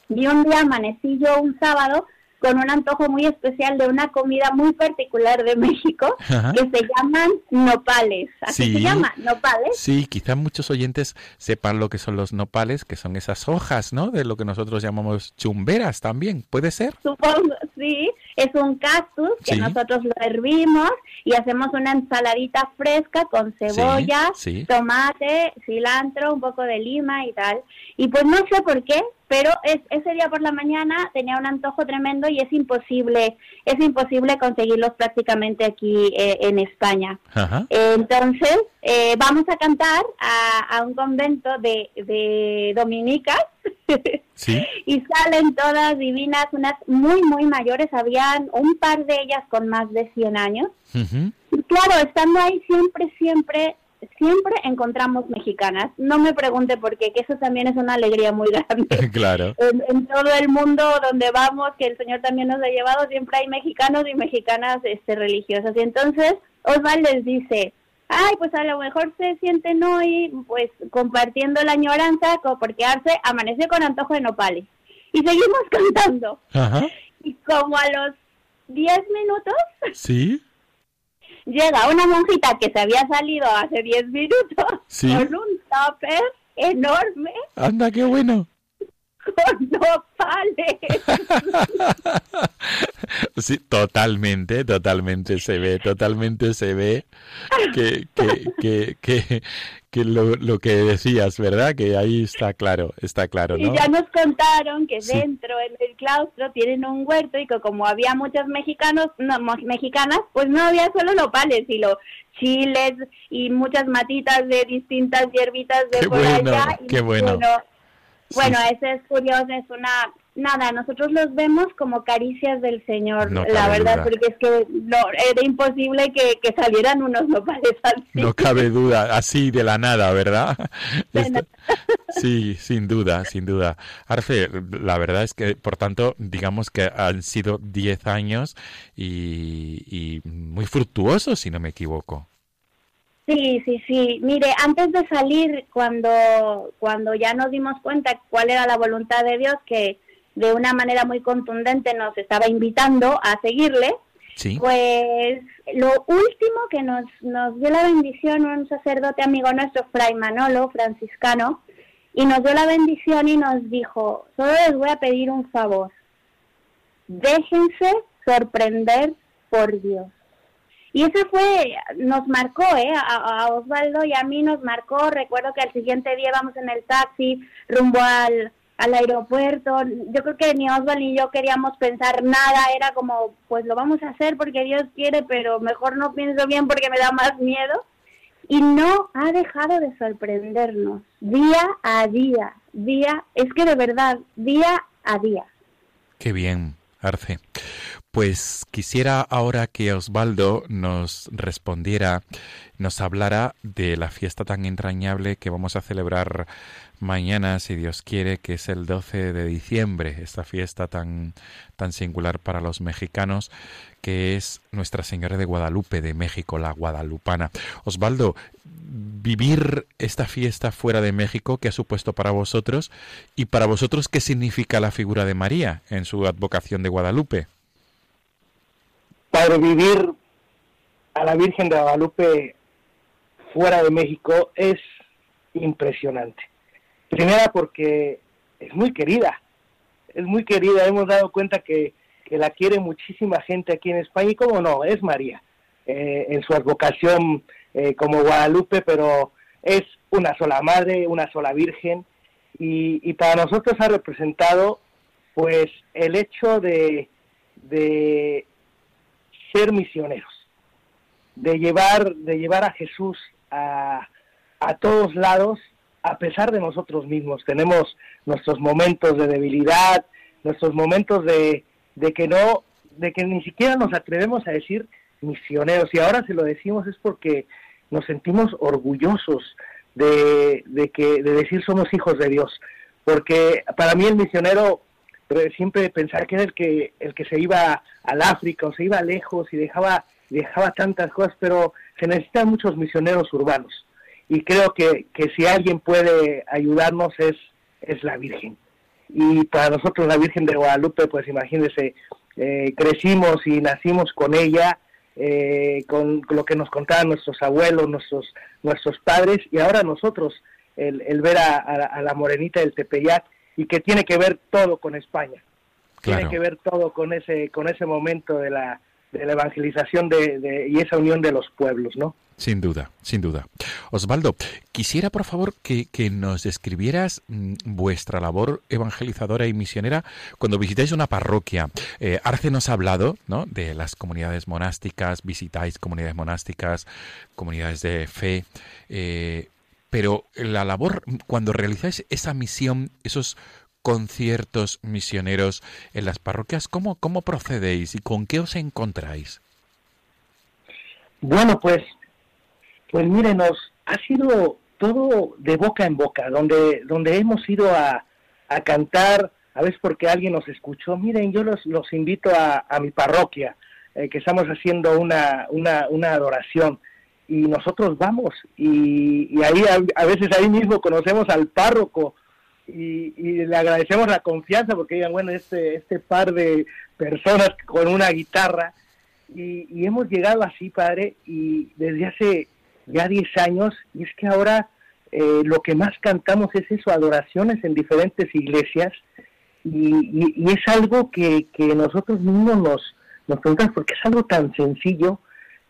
Y un día amanecí yo un sábado con un antojo muy especial de una comida muy particular de México que se llaman nopales. ¿Así se llama? ¿Nopales? Sí, quizás muchos oyentes sepan lo que son los nopales, que son esas hojas, ¿no? De lo que nosotros llamamos chumberas también, ¿puede ser? Supongo, sí. Es un cactus que nosotros lo hervimos y hacemos una ensaladita fresca con cebolla, tomate, cilantro, un poco de lima y tal. Y pues no sé por qué, pero es, ese día por la mañana tenía un antojo tremendo y es imposible, es imposible conseguirlos prácticamente aquí eh, en España. entonces, eh, vamos a cantar a, un convento de, de dominicas. Y salen todas divinas, unas muy, muy mayores, habían un par de ellas con más de 100 años. Y claro, estando ahí siempre, siempre siempre encontramos mexicanas. No me pregunte por qué, que eso también es una alegría muy grande. claro. En, todo el mundo donde vamos, que el Señor también nos ha llevado, siempre hay mexicanos y mexicanas este, religiosas. Y entonces Osvaldo les dice, ay, pues a lo mejor se sienten hoy pues compartiendo la añoranza porque Arce amaneció con antojo de nopales. Y seguimos cantando. Y como a los 10 minutos... Sí llega una monjita que se había salido hace 10 minutos con un tupper enorme. Anda, qué bueno. Con nopales. sí, totalmente, totalmente se ve, totalmente se ve que, que, que, que, que lo, lo, que decías, ¿verdad? Que ahí está claro, está claro, ¿no? Y ya nos contaron que dentro del claustro tienen un huerto y que como había muchos mexicanos, no, mexicanas, pues no había solo nopales, sino chiles y muchas matitas de distintas hierbitas de qué por bueno, allá. Qué bueno. Bueno, ese es curioso, es una nada, nosotros los vemos como caricias del Señor, la verdad, porque es que no, era imposible que, salieran unos nopales así. No cabe duda, así de la nada, ¿verdad? sí, sin duda, sin duda. Arfe, la verdad es que, por tanto, digamos que han sido 10 años y, y muy fructuosos, si no me equivoco. Sí, sí, sí. Mire, antes de salir, cuando, cuando ya nos dimos cuenta cuál era la voluntad de Dios, que de una manera muy contundente nos estaba invitando a seguirle, pues lo último que nos, nos dio la bendición un sacerdote amigo nuestro, Fray Manolo, franciscano, y nos dio la bendición y nos dijo, solo les voy a pedir un favor, déjense sorprender por Dios. Y eso fue, nos marcó, ¿eh? A, Osvaldo y a mí nos marcó. Recuerdo que al siguiente día vamos en el taxi rumbo al, al aeropuerto. Yo creo que ni Osvaldo ni yo queríamos pensar nada. Era como, pues lo vamos a hacer porque Dios quiere, pero mejor no pienso bien porque me da más miedo. Y no ha dejado de sorprendernos día a día, día, es que de verdad, día a día. Qué bien, Arce. Pues quisiera ahora que Osvaldo nos respondiera, nos hablara de la fiesta tan entrañable que vamos a celebrar mañana, si Dios quiere, que es el 12 de diciembre, esta fiesta tan, tan singular para los mexicanos, que es Nuestra Señora de Guadalupe de México, la guadalupana. Osvaldo, vivir esta fiesta fuera de México, ¿qué ha supuesto para vosotros? Y para vosotros, ¿qué significa la figura de María en su advocación de Guadalupe? Padre, vivir a la Virgen de Guadalupe fuera de México es impresionante. Primera porque es muy querida, es muy querida. Hemos dado cuenta que, la quiere muchísima gente aquí en España y cómo no, es María eh, en su advocación eh, como Guadalupe, pero es una sola madre, una sola virgen y, para nosotros ha representado pues el hecho de, de ser misioneros, de llevar, de llevar a Jesús a, a todos lados, a pesar de nosotros mismos. Tenemos nuestros momentos de debilidad, nuestros momentos de, de que no, de que ni siquiera nos atrevemos a decir misioneros. Y ahora si lo decimos es porque nos sentimos orgullosos de, de, que, de decir somos hijos de Dios. Porque para mí el misionero siempre pensar que era el que el que se iba al África o se iba lejos y dejaba dejaba tantas cosas, pero se necesitan muchos misioneros urbanos. Y creo que, que si alguien puede ayudarnos es es la Virgen. Y para nosotros la Virgen de Guadalupe pues imagínense eh, crecimos y nacimos con ella eh, con lo que nos contaban nuestros abuelos nuestros nuestros padres y ahora nosotros el, el ver a, a, la morenita del Tepeyac y que tiene que ver todo con España. Tiene que ver todo con ese, con ese momento de la, de la evangelización de, y esa unión de los pueblos, ¿no? Sin duda, sin duda. Osvaldo, quisiera por favor que, nos describieras mm, vuestra labor evangelizadora y misionera cuando visitáis una parroquia. Eh, Arce nos ha hablado ¿no? de las comunidades monásticas, visitáis comunidades monásticas, comunidades de fe. Eh, pero la labor, cuando realizáis esa misión, esos conciertos misioneros en las parroquias, ¿cómo, cómo procedéis y con qué os encontráis? Bueno, pues, pues mírenos, ha sido todo de boca en boca, donde, donde hemos ido a, a cantar, a veces porque alguien nos escuchó, miren, yo los, los invito a, a mi parroquia, eh, que estamos haciendo una, una, una adoración y nosotros vamos. Y, ahí a, veces ahí mismo conocemos al párroco y, le agradecemos la confianza porque digan bueno este este par de personas con una guitarra y, hemos llegado así padre y desde hace ya 10 años y es que ahora eh, lo que más cantamos es eso adoraciones en diferentes iglesias. Y, es algo que, que nosotros mismos nos nos preguntamos porque es algo tan sencillo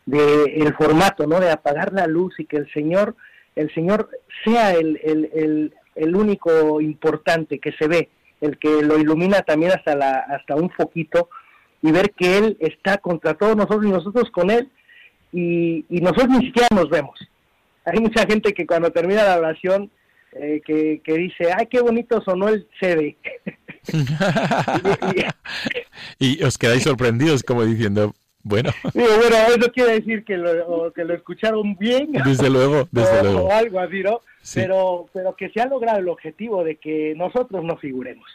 de el formato, ¿no? De apagar la luz y que el Señor, el Señor sea el, el, el, único importante que se ve, el que lo ilumina también hasta la, hasta un foquito y ver que Él está contra todos nosotros y nosotros con Él y, y nosotros ni siquiera nos vemos. Hay mucha gente que cuando termina la oración eh, que, que, dice, ay, qué bonito sonó el CD. y, os quedáis sorprendidos como diciendo, bueno. bueno, eso quiere decir que lo, que lo escucharon bien. Desde luego, desde luego. O algo así, ¿no? Pero, pero que se ha logrado el objetivo de que nosotros no figuremos.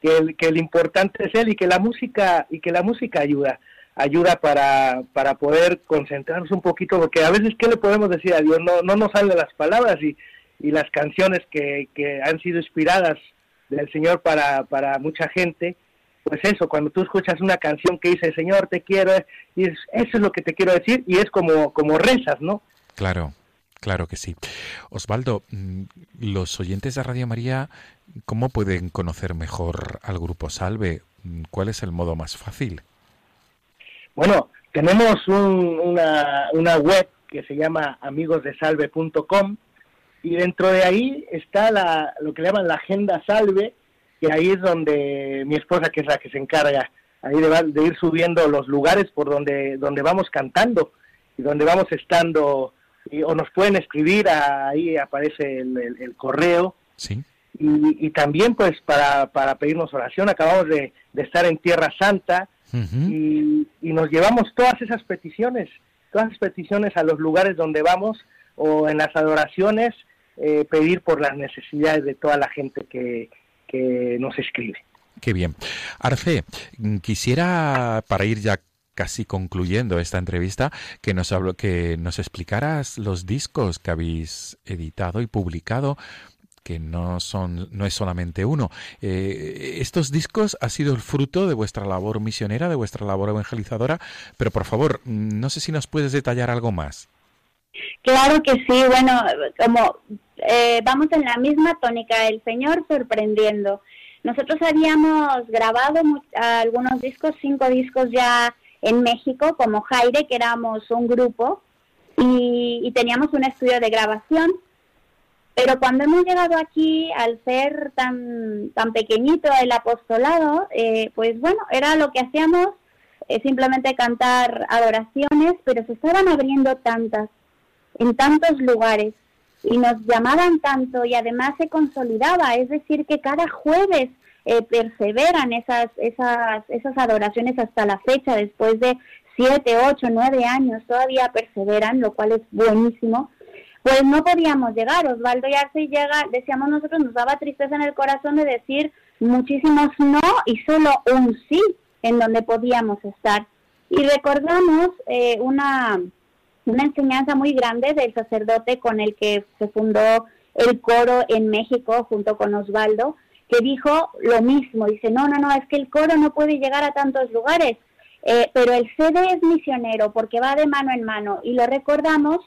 Que el, que el importante es él y que la música, y que la música ayuda ayuda para, para poder concentrarnos un poquito, porque a veces, ¿qué le podemos decir a Dios? No, no nos salen las palabras y, y las canciones que, que han sido inspiradas del Señor para, para mucha gente, pues eso, cuando tú escuchas una canción que dice, Señor, te quiero, y eso es lo que te quiero decir, y es como, como rezas, ¿no? Claro, Claro que sí. Osvaldo, mm, los oyentes de Radio María, ¿cómo pueden conocer mejor al Grupo Salve? Mm, ¿Cuál es el modo más fácil? Bueno, tenemos una, una web que se llama amigosdesalve.com y dentro de ahí está la, lo que le llaman la agenda salve, y ahí es donde mi esposa, que es la que se encarga ahí de, ir subiendo los lugares por donde, donde vamos cantando y donde vamos estando, o nos pueden escribir, ahí aparece el, correo. Sí. Y, también pues para, para pedirnos oración, acabamos de, estar en Tierra Santa y, y nos llevamos todas esas peticiones, todas las peticiones a los lugares donde vamos o en las adoraciones eh, pedir por las necesidades de toda la gente que, que nos escribe. Qué bien. Arce, quisiera, para ir ya casi concluyendo esta entrevista, que nos, hablo, que nos explicaras los discos que habéis editado y publicado que no son no es solamente uno. Eh, estos discos ha sido el fruto de vuestra labor misionera, de vuestra labor evangelizadora, pero por favor, no sé si nos puedes detallar algo más. Claro que sí, bueno, como eh, vamos en la misma tónica, el Señor sorprendiendo. Nosotros habíamos grabado algunos discos, cinco discos ya en México, como Jaire, que éramos un grupo, y, teníamos un estudio de grabación. Pero cuando hemos llegado aquí, al ser tan, tan pequeñito el apostolado, eh, pues bueno, era lo que hacíamos, eh, simplemente cantar adoraciones, pero se estaban abriendo tantas, en tantos lugares y nos llamaban tanto y además se consolidaba, es decir, que cada jueves eh, perseveran esas, esas, esas adoraciones hasta la fecha, después de siete, ocho, nueve años, todavía perseveran, lo cual es buenísimo. Pues no podíamos llegar, Osvaldo y Arce llega, decíamos nosotros, nos daba tristeza en el corazón de decir muchísimos no y solo un sí en donde podíamos estar. Y recordamos eh, una, una enseñanza muy grande del sacerdote con el que se fundó el coro en México junto con Osvaldo, que dijo lo mismo, dice, no, no, no, es que el coro no puede llegar a tantos lugares, eh, pero el CD es misionero porque va de mano en mano y lo recordamos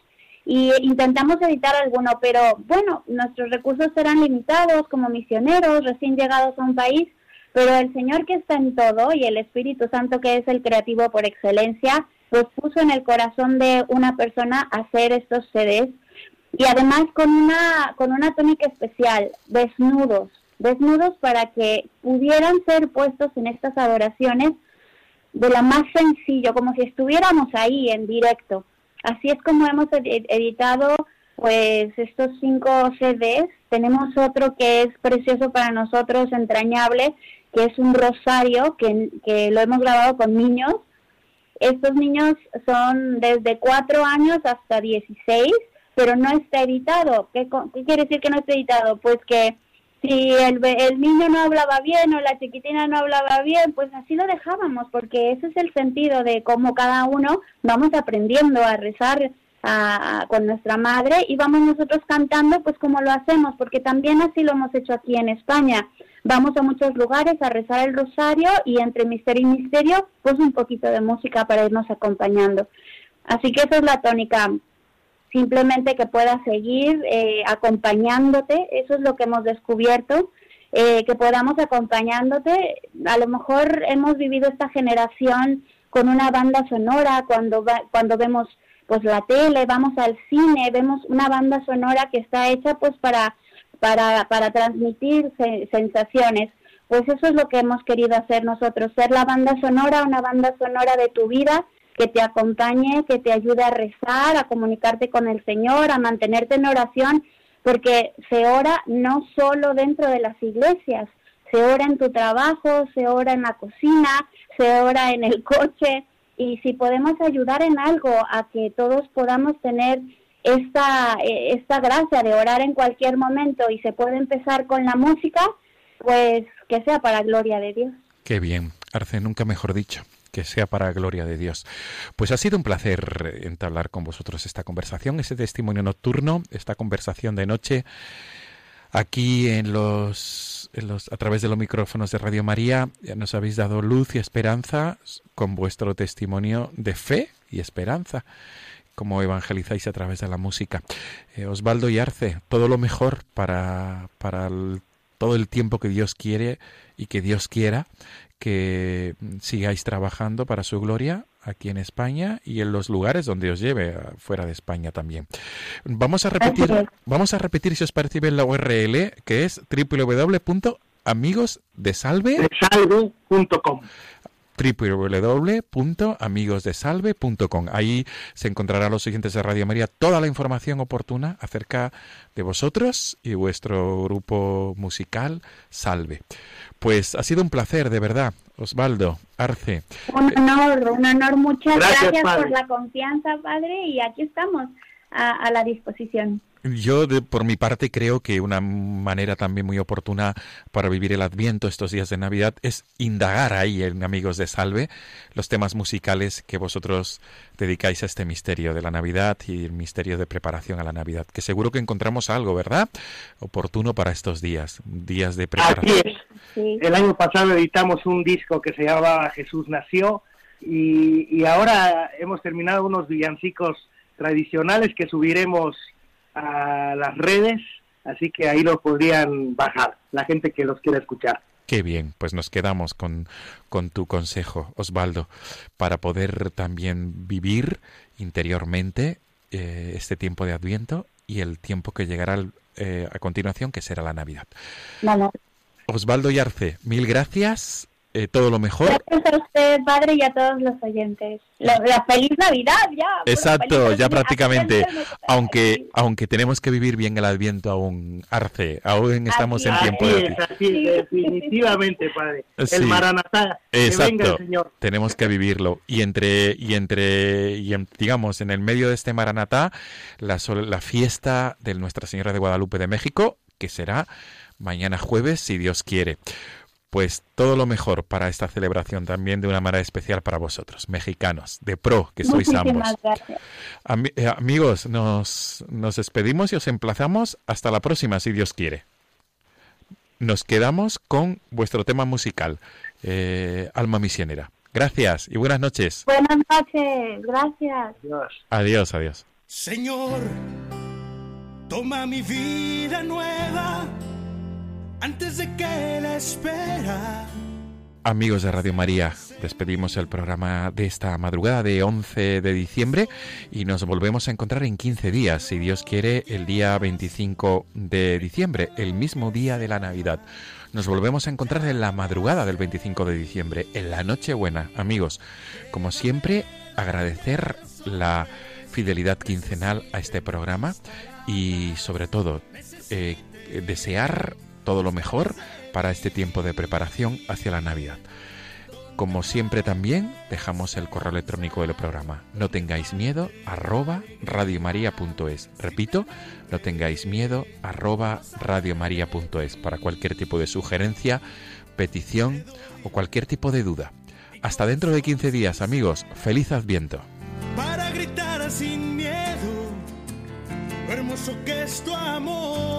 y intentamos editar alguno, pero bueno, nuestros recursos serán limitados como misioneros recién llegados a un país, pero el Señor que está en todo y el Espíritu Santo que es el creativo por excelencia, pues puso en el corazón de una persona hacer estos CDs y además con una, con una tónica especial, desnudos, desnudos para que pudieran ser puestos en estas adoraciones de lo más sencillo, como si estuviéramos ahí en directo. Así es como hemos editado pues estos cinco CDs. Tenemos otro que es precioso para nosotros, entrañable, que es un rosario que, que lo hemos grabado con niños estos niños son desde cuatro años hasta 16, pero no está editado. ¿Qué, quiere decir que no está editado? Pues que si el, el niño no hablaba bien o la chiquitina no hablaba bien, pues así lo dejábamos, porque ese es el sentido de cómo cada uno vamos aprendiendo a rezar con nuestra madre y vamos nosotros cantando pues como lo hacemos, porque también así lo hemos hecho aquí en España. Vamos a muchos lugares a rezar el rosario y entre misterio y misterio, pues un poquito de música para irnos acompañando. Así que esa es la tónica, simplemente que puedas seguir eh, acompañándote, eso es lo que hemos descubierto, eh, que podamos acompañándote. A lo mejor hemos vivido esta generación con una banda sonora cuando, cuando vemos pues la tele, vamos al cine, vemos una banda sonora que está hecha pues para para, para transmitir sensaciones. Pues eso es lo que hemos querido hacer nosotros, ser la banda sonora, una banda sonora de tu vida que te acompañe, que te ayude a rezar, a comunicarte con el Señor, a mantenerte en oración, porque se ora no solo dentro de las iglesias, se ora en tu trabajo, se ora en la cocina, se ora en el coche, y si podemos ayudar en algo a que todos podamos tener esta, eh, esta gracia de orar en cualquier momento y se puede empezar con la música, pues que sea para gloria de Dios. Qué bien, Arce, nunca mejor dicho que sea para gloria de Dios. Pues ha sido un placer entablar con vosotros esta conversación, ese testimonio nocturno, esta conversación de noche aquí en los, en los a través de los micrófonos de Radio María. Nos habéis dado luz y esperanza con vuestro testimonio de fe y esperanza cómo evangelizáis a través de la música. Eh, Osvaldo y Arce, todo lo mejor para, para todo el tiempo que Dios quiere y que Dios quiera que sigáis trabajando para su gloria aquí en España y en los lugares donde os lleve fuera de España también. Vamos a repetir, vamos a repetir si os parece bien la URL que es www.amigosdesalve.com www.amigosdesalve.com. Ahí se encontrará los siguientes de Radio María toda la información oportuna acerca de vosotros y vuestro grupo musical Salve. Pues ha sido un placer, de verdad, Osvaldo, Arce. Un honor, un honor. Muchas gracias, por la confianza, padre, y aquí estamos a la disposición. Yo, por mi parte, creo que una manera también muy oportuna para vivir el Adviento estos días de Navidad es indagar ahí en Amigos de Salve los temas musicales que vosotros dedicáis a este misterio de la Navidad y el misterio de preparación a la Navidad, que seguro que encontramos algo, ¿verdad? Oportuno para estos días, días de preparación. El año pasado editamos un disco que se llamaba Jesús Nació y, y ahora hemos terminado unos villancicos tradicionales que subiremos a las redes, así que ahí los podrían bajar, la gente que los quiera escuchar. Qué bien, pues nos quedamos con, con tu consejo, Osvaldo, para poder también vivir interiormente eh, este tiempo de Adviento y el tiempo que llegará eh, a continuación, que será la Navidad. Osvaldo Yarce, mil gracias eh, todo lo mejor. Gracias a usted, padre, y a todos los oyentes. La, feliz Navidad ya. Exacto, ya prácticamente. Aunque aunque tenemos que vivir bien el Adviento aún, Arce, aún estamos en tiempo de... así definitivamente, padre. El Maranatá, Exacto. Señor. Tenemos que vivirlo. Y entre, y entre, y digamos, en el medio de este Maranatá, la, la fiesta de Nuestra Señora de Guadalupe de México, que será mañana jueves, si Dios quiere. Pues todo lo mejor para esta celebración también de una manera especial para vosotros, mexicanos, de pro, que sois ambos. Eh, amigos, nos, nos despedimos y os emplazamos hasta la próxima, si Dios quiere. Nos quedamos con vuestro tema musical, eh, Alma Misionera. Gracias y buenas noches. Buenas noches, gracias. Adiós. Adiós, adiós. Señor, toma mi vida nueva antes de que la espera. Amigos de Radio María, despedimos el programa de esta madrugada de 11 de diciembre y nos volvemos a encontrar en 15 días, si Dios quiere, el día 25 de diciembre, el mismo día de la Navidad. Nos volvemos a encontrar en la madrugada del 25 de diciembre, en la Nochebuena. Amigos, como siempre, agradecer la fidelidad quincenal a este programa y sobre todo eh, desear todo lo mejor para este tiempo de preparación hacia la Navidad. Como siempre también dejamos el correo electrónico del programa. No tengáis miedo arroba radiomaria.es. Repito, no tengáis miedo arroba radiomaria.es para cualquier tipo de sugerencia, petición o cualquier tipo de duda. Hasta dentro de 15 días, amigos. Feliz Adviento. Para gritar sin miedo, hermoso que es tu amor.